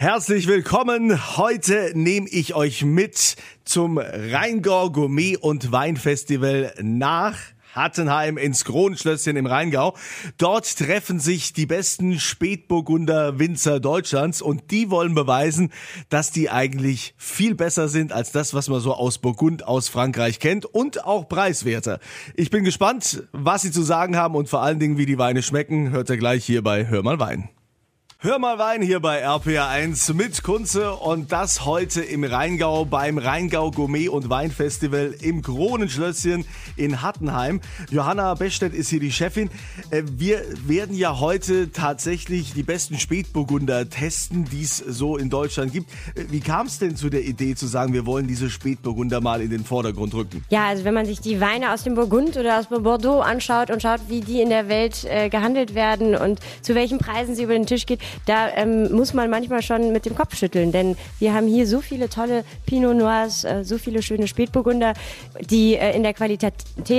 Herzlich willkommen. Heute nehme ich euch mit zum Rheingau Gourmet und Weinfestival nach Hattenheim ins Kronenschlösschen im Rheingau. Dort treffen sich die besten Spätburgunder Winzer Deutschlands und die wollen beweisen, dass die eigentlich viel besser sind als das, was man so aus Burgund aus Frankreich kennt und auch preiswerter. Ich bin gespannt, was sie zu sagen haben und vor allen Dingen, wie die Weine schmecken. Hört ihr gleich hier bei Hör mal Wein. Hör mal Wein hier bei RPA1 mit Kunze und das heute im Rheingau beim Rheingau Gourmet und Weinfestival im Kronenschlösschen in Hattenheim. Johanna Bestedt ist hier die Chefin. Äh, wir werden ja heute tatsächlich die besten Spätburgunder testen, die es so in Deutschland gibt. Äh, wie kam es denn zu der Idee zu sagen, wir wollen diese Spätburgunder mal in den Vordergrund rücken? Ja, also wenn man sich die Weine aus dem Burgund oder aus Bordeaux anschaut und schaut, wie die in der Welt äh, gehandelt werden und zu welchen Preisen sie über den Tisch geht, da ähm, muss man manchmal schon mit dem Kopf schütteln, denn wir haben hier so viele tolle Pinot Noirs, äh, so viele schöne Spätburgunder, die äh, in der Qualität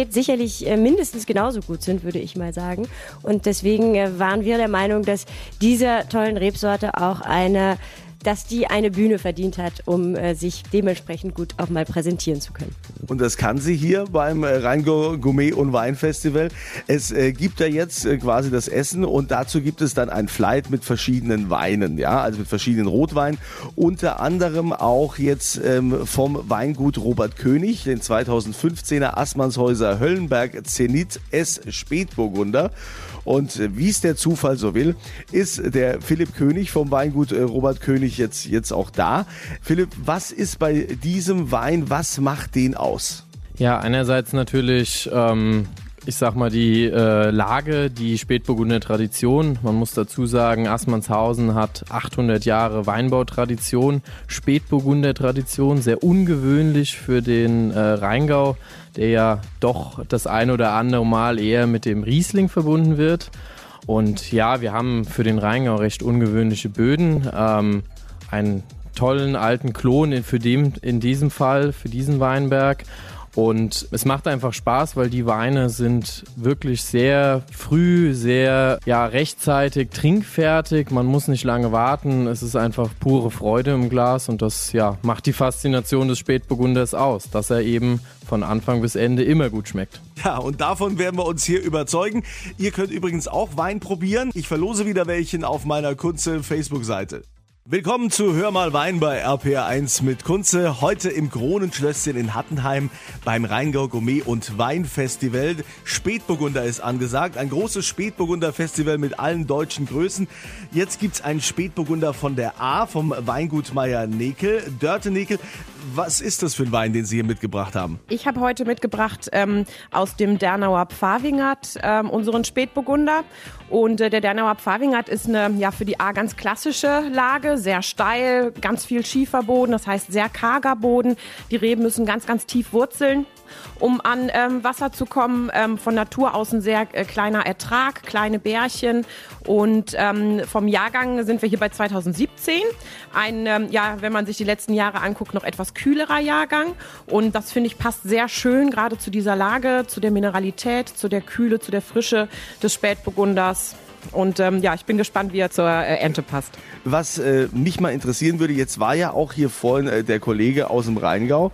sicherlich äh, mindestens genauso gut sind, würde ich mal sagen. Und deswegen äh, waren wir der Meinung, dass dieser tollen Rebsorte auch eine dass die eine Bühne verdient hat, um äh, sich dementsprechend gut auch mal präsentieren zu können. Und das kann sie hier beim äh, Rheingau Gourmet und Weinfestival. Es äh, gibt da jetzt äh, quasi das Essen und dazu gibt es dann ein Flight mit verschiedenen Weinen, ja, also mit verschiedenen Rotweinen. Unter anderem auch jetzt ähm, vom Weingut Robert König, den 2015er Assmannshäuser Höllenberg Zenit S Spätburgunder. Und äh, wie es der Zufall so will, ist der Philipp König vom Weingut äh, Robert König jetzt, jetzt auch da. Philipp, was ist bei diesem Wein, was macht den aus? Ja, einerseits natürlich ähm, ich sag mal, die äh, Lage, die Spätburgunder Tradition. Man muss dazu sagen, Assmannshausen hat 800 Jahre Weinbautradition, Spätburgunder Tradition, sehr ungewöhnlich für den äh, Rheingau der ja doch das ein oder andere Mal eher mit dem Riesling verbunden wird. Und ja, wir haben für den Rheingau recht ungewöhnliche Böden. Ähm, einen tollen alten Klon in, für dem, in diesem Fall, für diesen Weinberg. Und es macht einfach Spaß, weil die Weine sind wirklich sehr früh, sehr ja, rechtzeitig trinkfertig. Man muss nicht lange warten. Es ist einfach pure Freude im Glas und das ja, macht die Faszination des Spätburgunders aus, dass er eben von Anfang bis Ende immer gut schmeckt. Ja, und davon werden wir uns hier überzeugen. Ihr könnt übrigens auch Wein probieren. Ich verlose wieder welchen auf meiner Kunze Facebook-Seite. Willkommen zu Hör mal Wein bei RPR1 mit Kunze. Heute im Kronenschlösschen in Hattenheim beim Rheingau Gourmet und Weinfestival. Spätburgunder ist angesagt. Ein großes Spätburgunder-Festival mit allen deutschen Größen. Jetzt gibt's einen Spätburgunder von der A, vom Weingut Meier Nekel. Dörte Nekel, was ist das für ein Wein, den Sie hier mitgebracht haben? Ich habe heute mitgebracht ähm, aus dem Dernauer Pfavingert ähm, unseren Spätburgunder. Und äh, der Dernauer Pfavingert ist eine ja für die A ganz klassische Lage, sehr steil, ganz viel Schieferboden, das heißt sehr karger Boden. Die Reben müssen ganz, ganz tief wurzeln um an ähm, Wasser zu kommen. Ähm, von Natur aus ein sehr äh, kleiner Ertrag, kleine Bärchen. Und ähm, vom Jahrgang sind wir hier bei 2017. Ein, ähm, ja, wenn man sich die letzten Jahre anguckt, noch etwas kühlerer Jahrgang. Und das finde ich passt sehr schön gerade zu dieser Lage, zu der Mineralität, zu der Kühle, zu der Frische des Spätburgunders. Und ähm, ja, ich bin gespannt, wie er zur äh, Ente passt. Was äh, mich mal interessieren würde, jetzt war ja auch hier vorhin äh, der Kollege aus dem Rheingau,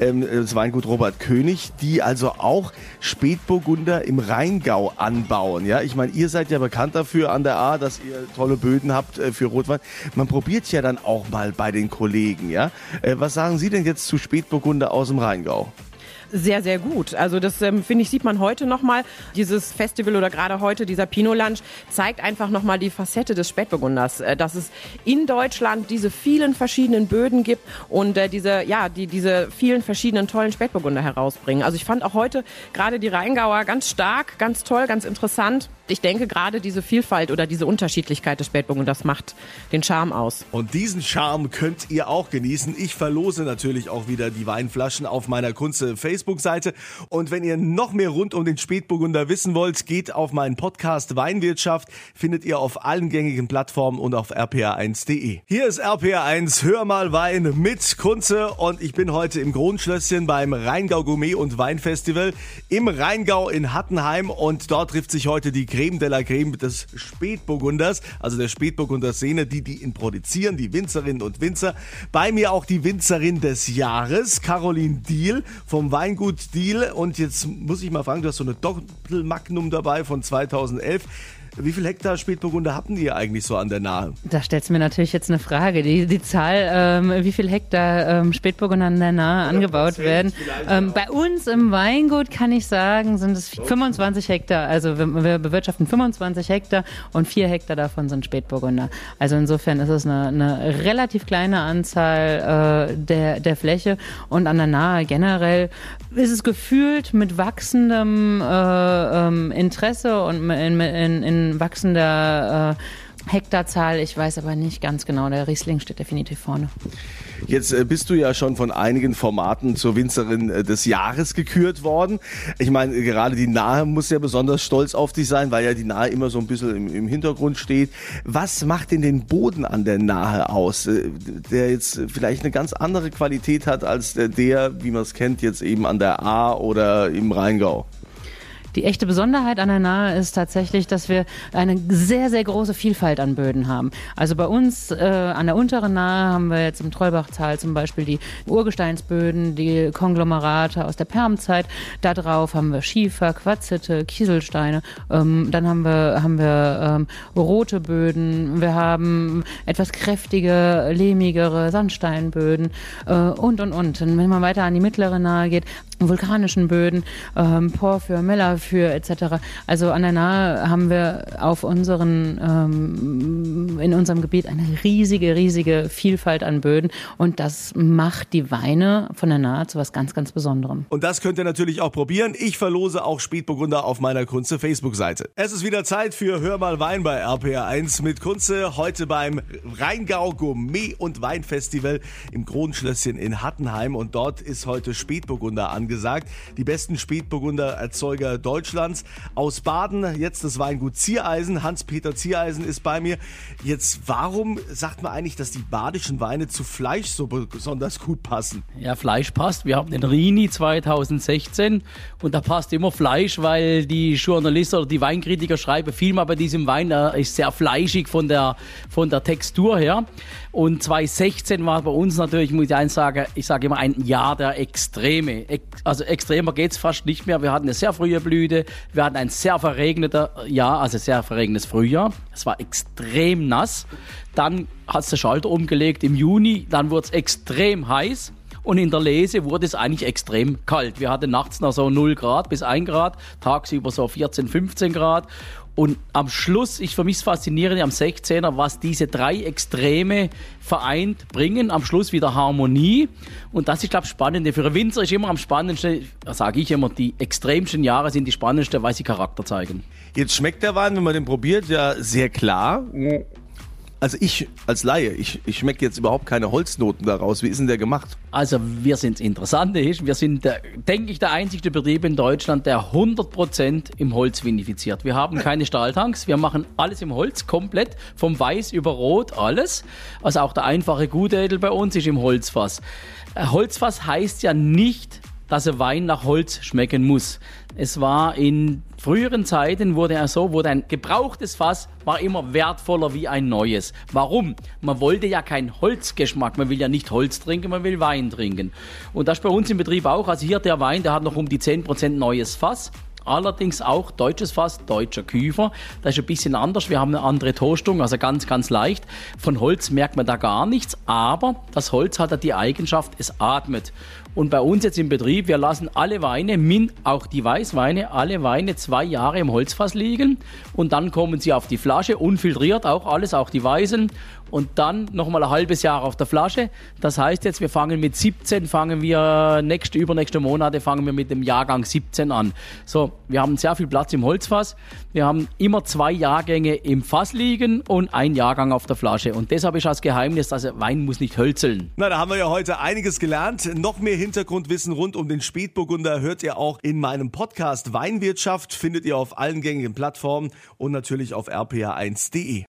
ähm, das Weingut Robert König, die also auch Spätburgunder im Rheingau anbauen. Ja, ich meine, ihr seid ja bekannt dafür an der A, dass ihr tolle Böden habt äh, für Rotwein. Man probiert ja dann auch mal bei den Kollegen. Ja, äh, was sagen Sie denn jetzt zu Spätburgunder aus dem Rheingau? Sehr, sehr gut. Also das ähm, finde ich, sieht man heute nochmal. Dieses Festival oder gerade heute dieser Pinot Lunch zeigt einfach nochmal die Facette des Spätburgunders, äh, dass es in Deutschland diese vielen verschiedenen Böden gibt und äh, diese, ja, die diese vielen verschiedenen tollen Spätburgunder herausbringen. Also ich fand auch heute gerade die Rheingauer ganz stark, ganz toll, ganz interessant. Ich denke gerade diese Vielfalt oder diese Unterschiedlichkeit des Spätburgunders macht den Charme aus. Und diesen Charme könnt ihr auch genießen. Ich verlose natürlich auch wieder die Weinflaschen auf meiner Kunze Facebook Facebook-Seite. Und wenn ihr noch mehr rund um den Spätburgunder wissen wollt, geht auf meinen Podcast Weinwirtschaft. Findet ihr auf allen gängigen Plattformen und auf rpa1.de. Hier ist RPA1, hör mal Wein mit Kunze und ich bin heute im Kronschlösschen beim Rheingau Gourmet und Weinfestival im Rheingau in Hattenheim und dort trifft sich heute die Creme de la Creme des Spätburgunders, also der Spätburgunder Szene, die die ihn produzieren, die Winzerinnen und Winzer. Bei mir auch die Winzerin des Jahres, Caroline Diel vom Weingut Diel. Und jetzt muss ich mal fragen, du hast so eine Doppelmagnum dabei von 2011. Wie viel Hektar Spätburgunder hatten ihr eigentlich so an der Nahe? Da stellst du mir natürlich jetzt eine Frage. Die, die Zahl, ähm, wie viel Hektar ähm, Spätburgunder an der Nahe angebaut werden. Ähm, bei uns im Weingut kann ich sagen, sind es 25 Hektar. Also wir, wir bewirtschaften 25 Hektar und 4 Hektar davon sind Spätburgunder. Also insofern ist es eine, eine relativ kleine Anzahl äh, der, der Fläche und an der Nahe generell ist es gefühlt mit wachsendem äh, ähm, Interesse und in, in, in wachsender äh, Hektarzahl. Ich weiß aber nicht ganz genau. Der Riesling steht definitiv vorne. Jetzt äh, bist du ja schon von einigen Formaten zur Winzerin äh, des Jahres gekürt worden. Ich meine, gerade die Nahe muss ja besonders stolz auf dich sein, weil ja die Nahe immer so ein bisschen im, im Hintergrund steht. Was macht denn den Boden an der Nahe aus, äh, der jetzt vielleicht eine ganz andere Qualität hat als der, der wie man es kennt, jetzt eben an der A oder im Rheingau? Die echte Besonderheit an der Nahe ist tatsächlich, dass wir eine sehr, sehr große Vielfalt an Böden haben. Also bei uns äh, an der unteren Nahe haben wir jetzt im Trollbachtal zum Beispiel die Urgesteinsböden, die Konglomerate aus der Permzeit. Da drauf haben wir Schiefer, Quarzite, Kieselsteine. Ähm, dann haben wir, haben wir ähm, rote Böden. Wir haben etwas kräftige, lehmigere Sandsteinböden äh, und, und, und. Und wenn man weiter an die mittlere Nahe geht, vulkanischen Böden, ähm, Porphyr, Mellafyr etc. Also an der Nahe haben wir auf unseren, ähm, in unserem Gebiet eine riesige, riesige Vielfalt an Böden und das macht die Weine von der Nahe zu was ganz, ganz Besonderem. Und das könnt ihr natürlich auch probieren. Ich verlose auch Spätburgunder auf meiner Kunze Facebook-Seite. Es ist wieder Zeit für Hör mal Wein bei RPR1 mit Kunze. Heute beim Rheingau Gourmet und Weinfestival im Kronenschlösschen in Hattenheim und dort ist heute Spätburgunder angesagt gesagt. Die besten Spätburgunder-Erzeuger Deutschlands aus Baden. Jetzt das Weingut Ziereisen. Hans-Peter Ziereisen ist bei mir. Jetzt, warum sagt man eigentlich, dass die badischen Weine zu Fleisch so besonders gut passen? Ja, Fleisch passt. Wir haben den Rini 2016 und da passt immer Fleisch, weil die Journalisten oder die Weinkritiker schreiben viel mal bei diesem Wein, er ist sehr fleischig von der, von der Textur her. Und 2016 war bei uns natürlich, muss ich eins sagen, ich sage immer ein Jahr der Extreme. Also extremer geht's fast nicht mehr. Wir hatten eine sehr frühe Blüte, wir hatten ein sehr verregneter Jahr, also sehr verregnetes Frühjahr. Es war extrem nass. Dann hat es der Schalter umgelegt im Juni, dann wurde es extrem heiß. Und in der Lese wurde es eigentlich extrem kalt. Wir hatten nachts noch so 0 Grad bis 1 Grad, tagsüber so 14, 15 Grad. Und am Schluss, ich für mich das Faszinierende am 16er, was diese drei Extreme vereint, bringen am Schluss wieder Harmonie. Und das ist, glaube ich, Spannende. Für einen Winzer ist immer am spannendsten, sage ich immer, die extremsten Jahre sind die spannendsten, weil sie Charakter zeigen. Jetzt schmeckt der Wein, wenn man den probiert, ja sehr klar. Also ich als Laie, ich, ich schmecke jetzt überhaupt keine Holznoten daraus. Wie ist denn der gemacht? Also wir sind interessant, wir sind, denke ich, der einzige Betrieb in Deutschland, der 100% im Holz vinifiziert. Wir haben keine Stahltanks, wir machen alles im Holz, komplett, vom Weiß über Rot, alles. Also auch der einfache Gutedel bei uns ist im Holzfass. Äh, Holzfass heißt ja nicht, dass ein Wein nach Holz schmecken muss. Es war in früheren Zeiten wurde er so, wurde ein gebrauchtes Fass war immer wertvoller wie ein neues. Warum? Man wollte ja keinen Holzgeschmack, man will ja nicht Holz trinken, man will Wein trinken. Und das ist bei uns im Betrieb auch. Also hier der Wein, der hat noch um die 10% neues Fass. Allerdings auch deutsches Fass, deutscher Küfer. Das ist ein bisschen anders. Wir haben eine andere Toastung, also ganz, ganz leicht. Von Holz merkt man da gar nichts, aber das Holz hat ja die Eigenschaft, es atmet. Und bei uns jetzt im Betrieb, wir lassen alle Weine, min, auch die Weißweine, alle Weine zwei Jahre im Holzfass liegen und dann kommen sie auf die Flasche, unfiltriert auch alles, auch die Weißen und dann nochmal ein halbes Jahr auf der Flasche. Das heißt jetzt, wir fangen mit 17, fangen wir nächste, übernächste Monate fangen wir mit dem Jahrgang 17 an. So, wir haben sehr viel Platz im Holzfass. Wir haben immer zwei Jahrgänge im Fass liegen und ein Jahrgang auf der Flasche. Und deshalb ist das Geheimnis, dass Wein muss nicht hölzeln. Na, da haben wir ja heute einiges gelernt. Noch mehr Hintergrundwissen rund um den Spätburgunder hört ihr auch in meinem Podcast Weinwirtschaft. Findet ihr auf allen gängigen Plattformen und natürlich auf rpa1.de.